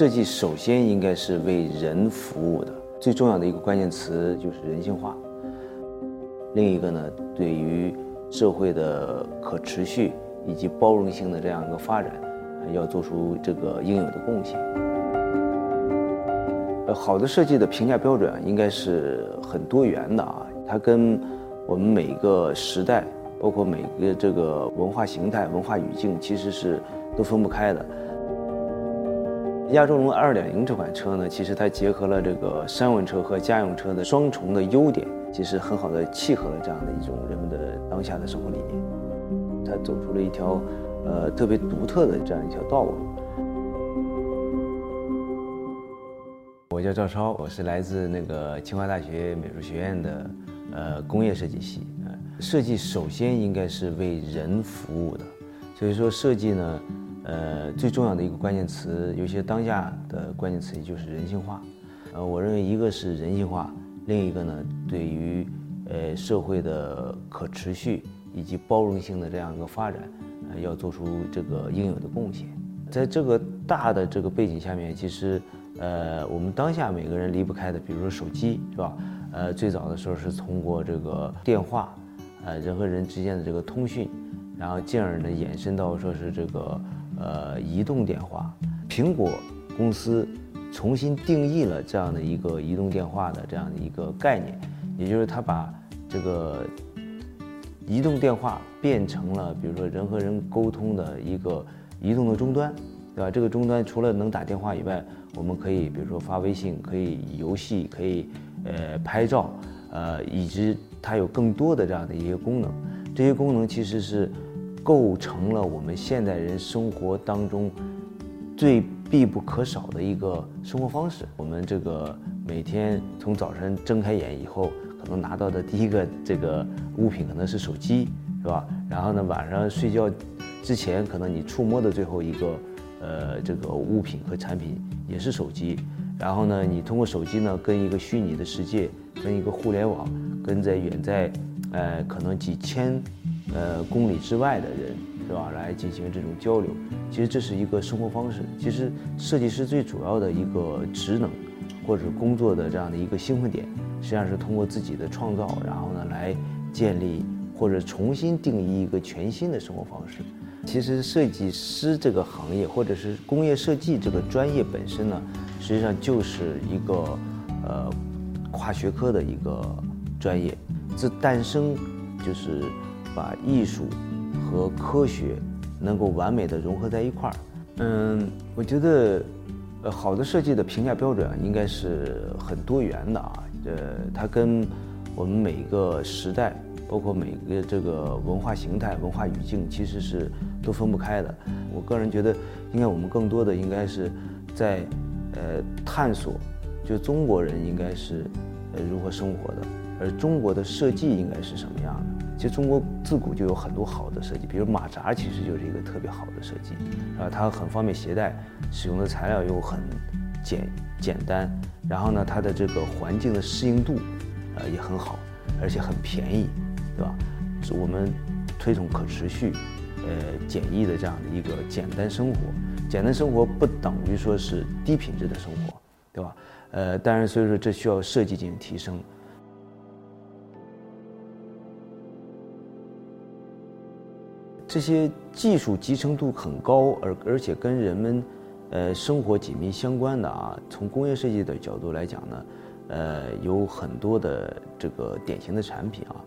设计首先应该是为人服务的，最重要的一个关键词就是人性化。另一个呢，对于社会的可持续以及包容性的这样一个发展，要做出这个应有的贡献。呃，好的设计的评价标准，应该是很多元的啊，它跟我们每个时代，包括每个这个文化形态、文化语境，其实是都分不开的。亚洲龙二点零这款车呢，其实它结合了这个商用车和家用车的双重的优点，其实很好的契合了这样的一种人们的当下的生活理念。它走出了一条呃特别独特的这样一条道路。我叫赵超，我是来自那个清华大学美术学院的呃工业设计系。呃，设计首先应该是为人服务的，所以说设计呢。呃，最重要的一个关键词，有些当下的关键词也就是人性化。呃，我认为一个是人性化，另一个呢，对于呃社会的可持续以及包容性的这样一个发展，呃，要做出这个应有的贡献。在这个大的这个背景下面，其实呃，我们当下每个人离不开的，比如说手机，是吧？呃，最早的时候是通过这个电话，呃，人和人之间的这个通讯，然后进而呢延伸到说是这个。呃，移动电话，苹果公司重新定义了这样的一个移动电话的这样的一个概念，也就是它把这个移动电话变成了，比如说人和人沟通的一个移动的终端，对吧？这个终端除了能打电话以外，我们可以比如说发微信，可以游戏，可以呃拍照，呃，以及它有更多的这样的一些功能，这些功能其实是。构成了我们现代人生活当中最必不可少的一个生活方式。我们这个每天从早晨睁开眼以后，可能拿到的第一个这个物品可能是手机，是吧？然后呢，晚上睡觉之前，可能你触摸的最后一个呃这个物品和产品也是手机。然后呢，你通过手机呢，跟一个虚拟的世界，跟一个互联网，跟在远在呃可能几千。呃，公里之外的人是吧，来进行这种交流，其实这是一个生活方式。其实设计师最主要的一个职能，或者工作的这样的一个兴奋点，实际上是通过自己的创造，然后呢来建立或者重新定义一个全新的生活方式。其实设计师这个行业，或者是工业设计这个专业本身呢，实际上就是一个呃跨学科的一个专业，自诞生就是。把艺术和科学能够完美的融合在一块儿。嗯，我觉得，呃，好的设计的评价标准应该是很多元的啊。呃，它跟我们每个时代，包括每个这个文化形态、文化语境，其实是都分不开的。我个人觉得，应该我们更多的应该是在呃探索，就中国人应该是呃如何生活的，而中国的设计应该是什么样的。其实中国自古就有很多好的设计，比如马扎其实就是一个特别好的设计，啊，它很方便携带，使用的材料又很简简单，然后呢，它的这个环境的适应度，呃，也很好，而且很便宜，对吧？我们推崇可持续，呃，简易的这样的一个简单生活，简单生活不等于说是低品质的生活，对吧？呃，当然，所以说这需要设计进行提升。这些技术集成度很高，而而且跟人们，呃，生活紧密相关的啊。从工业设计的角度来讲呢，呃，有很多的这个典型的产品啊，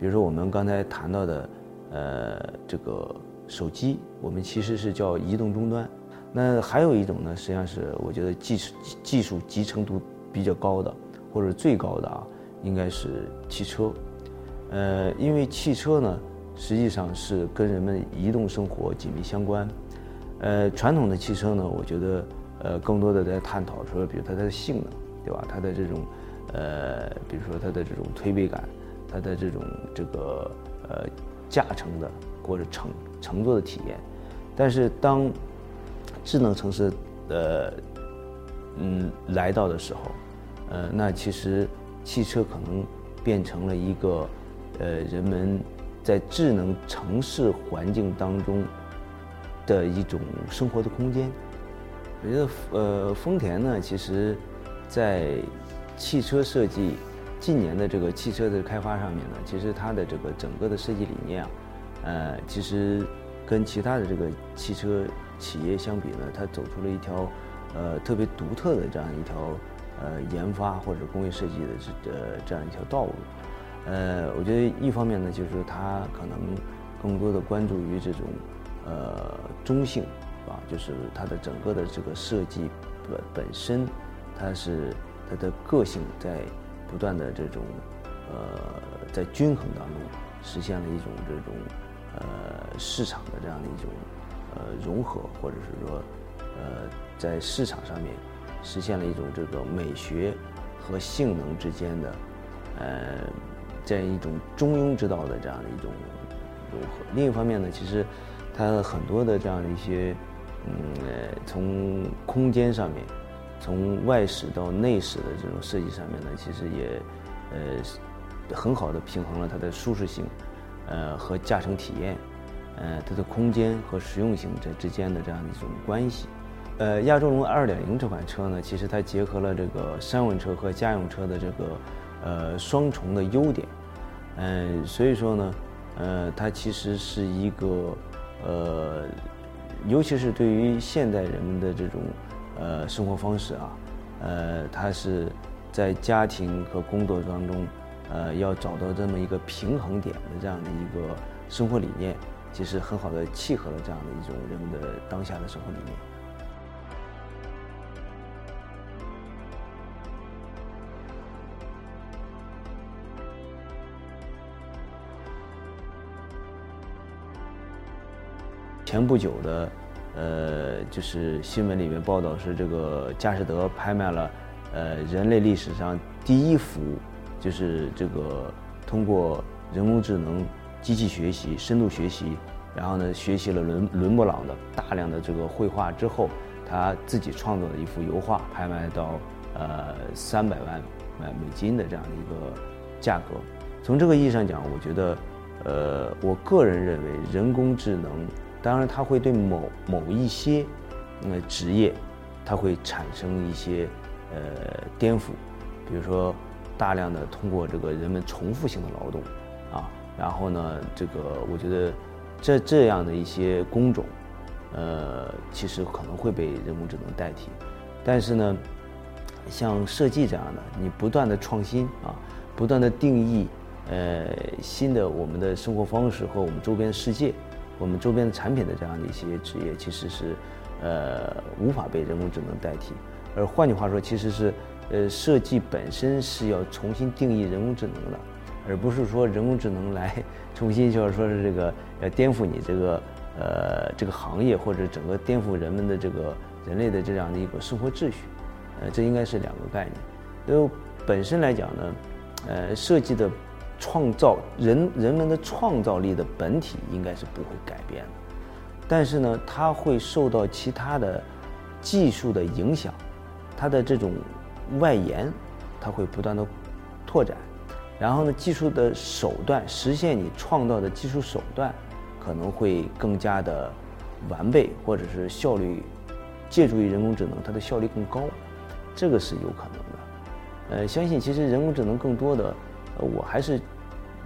比如说我们刚才谈到的，呃，这个手机，我们其实是叫移动终端。那还有一种呢，实际上是我觉得技术技术集成度比较高的，或者最高的啊，应该是汽车。呃，因为汽车呢。实际上是跟人们移动生活紧密相关。呃，传统的汽车呢，我觉得呃更多的在探讨说，比如它的性能，对吧？它的这种呃，比如说它的这种推背感，它的这种这个呃驾乘的或者乘乘坐的体验。但是当智能城市呃嗯来到的时候，呃，那其实汽车可能变成了一个呃人们。在智能城市环境当中的一种生活的空间，我觉得呃，丰田呢，其实，在汽车设计近年的这个汽车的开发上面呢，其实它的这个整个的设计理念啊，呃，其实跟其他的这个汽车企业相比呢，它走出了一条呃特别独特的这样一条呃研发或者工业设计的这呃这样一条道路。呃，我觉得一方面呢，就是它可能更多的关注于这种呃中性，啊，就是它的整个的这个设计本本身，它是它的个性在不断的这种呃在均衡当中实现了一种这种呃市场的这样的一种呃融合，或者是说呃在市场上面实现了一种这个美学和性能之间的呃。这样一种中庸之道的这样的一种融合。另一方面呢，其实它很多的这样的一些，嗯，从空间上面，从外饰到内饰的这种设计上面呢，其实也呃很好的平衡了它的舒适性，呃和驾乘体验，呃它的空间和实用性这之间的这样的一种关系。呃，亚洲龙2.0这款车呢，其实它结合了这个商用车和家用车的这个。呃，双重的优点，嗯，所以说呢，呃，它其实是一个，呃，尤其是对于现代人们的这种呃生活方式啊，呃，它是在家庭和工作当中，呃，要找到这么一个平衡点的这样的一个生活理念，其实很好的契合了这样的一种人们的当下的生活理念。前不久的，呃，就是新闻里面报道是这个佳士得拍卖了，呃，人类历史上第一幅，就是这个通过人工智能、机器学习、深度学习，然后呢，学习了伦伦勃朗的大量的这个绘画之后，他自己创作的一幅油画，拍卖到呃三百万美金的这样的一个价格。从这个意义上讲，我觉得，呃，我个人认为人工智能。当然，它会对某某一些呃职业，它会产生一些呃颠覆，比如说大量的通过这个人们重复性的劳动啊，然后呢，这个我觉得这这样的一些工种，呃，其实可能会被人工智能代替。但是呢，像设计这样的，你不断的创新啊，不断的定义呃新的我们的生活方式和我们周边世界。我们周边的产品的这样的一些职业，其实是，呃，无法被人工智能代替。而换句话说，其实是，呃，设计本身是要重新定义人工智能的，而不是说人工智能来重新就是说是这个要颠覆你这个，呃，这个行业或者整个颠覆人们的这个人类的这样的一个生活秩序。呃，这应该是两个概念。因为本身来讲呢，呃，设计的。创造人人们的创造力的本体应该是不会改变的，但是呢，它会受到其他的技术的影响，它的这种外延，它会不断的拓展，然后呢，技术的手段实现你创造的技术手段可能会更加的完备，或者是效率借助于人工智能，它的效率更高，这个是有可能的。呃，相信其实人工智能更多的。我还是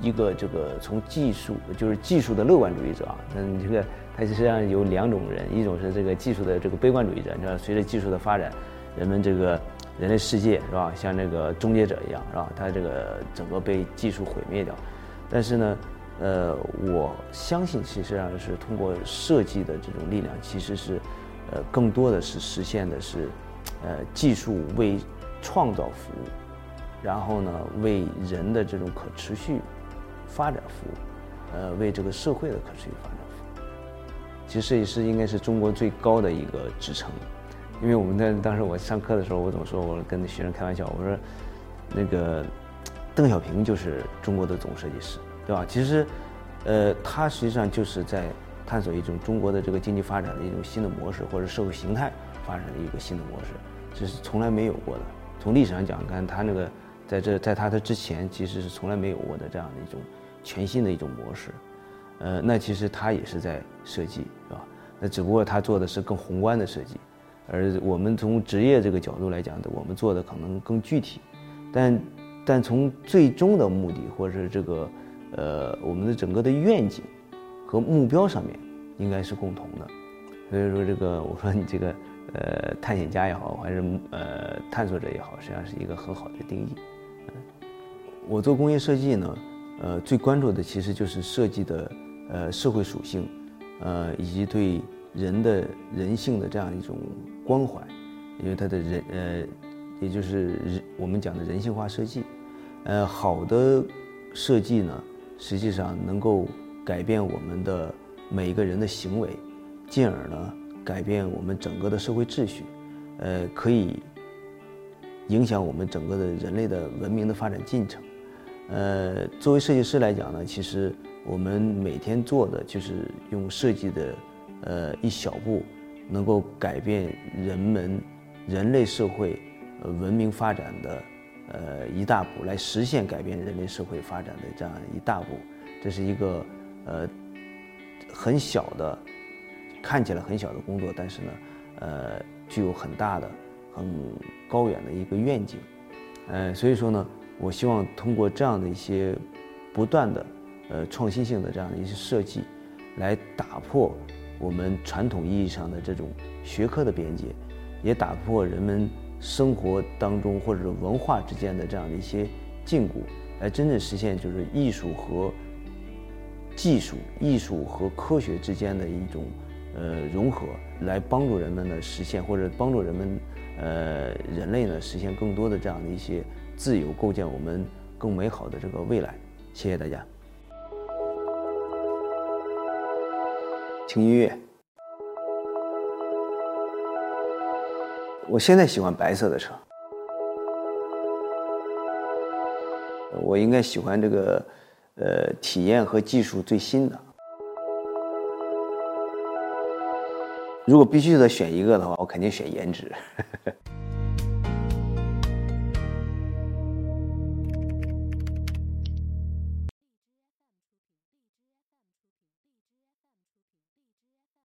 一个这个从技术就是技术的乐观主义者啊。那你这个它实际上有两种人，一种是这个技术的这个悲观主义者。你知道，随着技术的发展，人们这个人类世界是吧，像这个终结者一样是吧？它这个整个被技术毁灭掉。但是呢，呃，我相信其实上是通过设计的这种力量，其实是呃更多的是实现的是呃技术为创造服务。然后呢，为人的这种可持续发展服务，呃，为这个社会的可持续发展服务。其实设计师应该是中国最高的一个职称，因为我们在当时我上课的时候，我总说，我跟学生开玩笑，我说，那个邓小平就是中国的总设计师，对吧？其实，呃，他实际上就是在探索一种中国的这个经济发展的一种新的模式，或者社会形态发展的一个新的模式，这是从来没有过的。从历史上讲，看他那个。在这，在他的之前，其实是从来没有过的这样的一种全新的一种模式，呃，那其实他也是在设计，是吧？那只不过他做的是更宏观的设计，而我们从职业这个角度来讲的，我们做的可能更具体，但但从最终的目的或者是这个呃我们的整个的愿景和目标上面应该是共同的。所以说这个我说你这个呃探险家也好，还是呃探索者也好，实际上是一个很好的定义。我做工业设计呢，呃最关注的其实就是设计的呃社会属性，呃以及对人的人性的这样一种关怀，因为它的人呃也就是人我们讲的人性化设计，呃好的设计呢，实际上能够改变我们的每一个人的行为。进而呢，改变我们整个的社会秩序，呃，可以影响我们整个的人类的文明的发展进程。呃，作为设计师来讲呢，其实我们每天做的就是用设计的呃一小步，能够改变人们人类社会文明发展的呃一大步，来实现改变人类社会发展的这样一大步。这是一个呃很小的。看起来很小的工作，但是呢，呃，具有很大的、很高远的一个愿景，呃，所以说呢，我希望通过这样的一些不断的、呃创新性的这样的一些设计，来打破我们传统意义上的这种学科的边界，也打破人们生活当中或者是文化之间的这样的一些禁锢，来真正实现就是艺术和技术、艺术和科学之间的一种。呃，融合来帮助人们呢实现，或者帮助人们，呃，人类呢实现更多的这样的一些自由，构建我们更美好的这个未来。谢谢大家。听音乐。我现在喜欢白色的车。我应该喜欢这个，呃，体验和技术最新的。如果必须得选一个的话，我肯定选颜值。